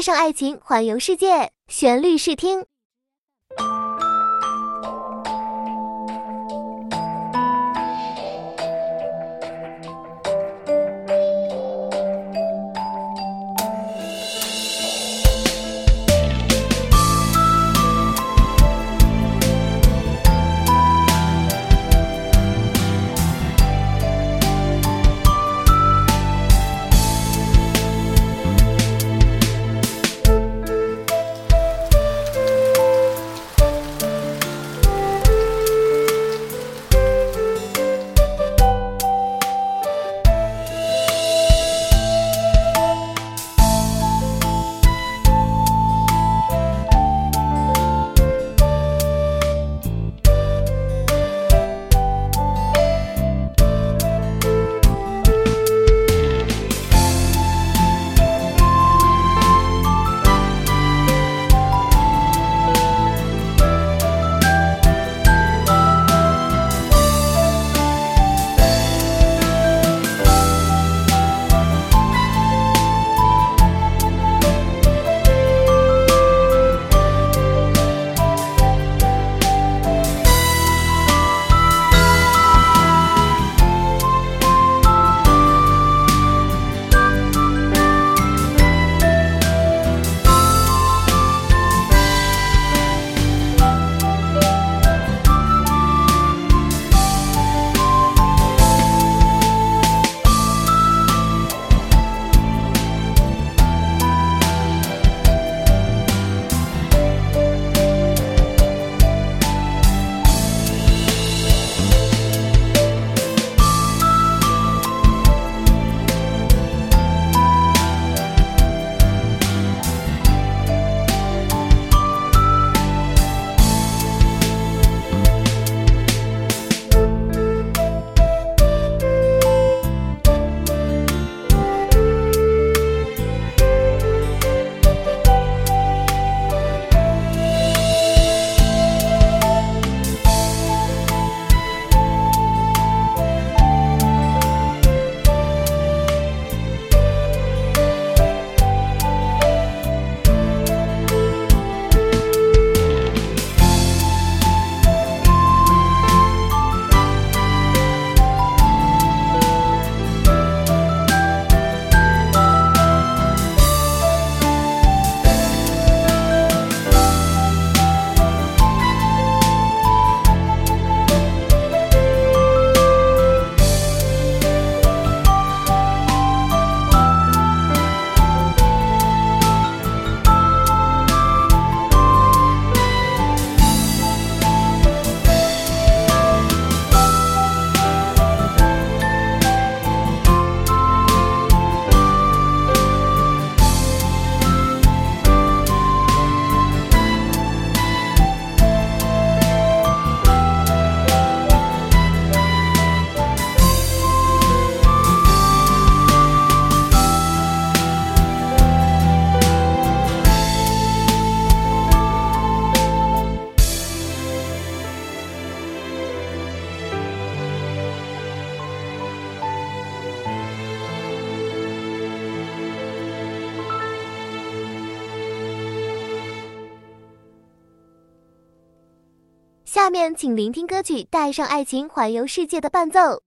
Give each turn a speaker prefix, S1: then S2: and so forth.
S1: 爱上爱情环游世界，旋律试听。下面请聆听歌曲《带上爱情环游世界》的伴奏。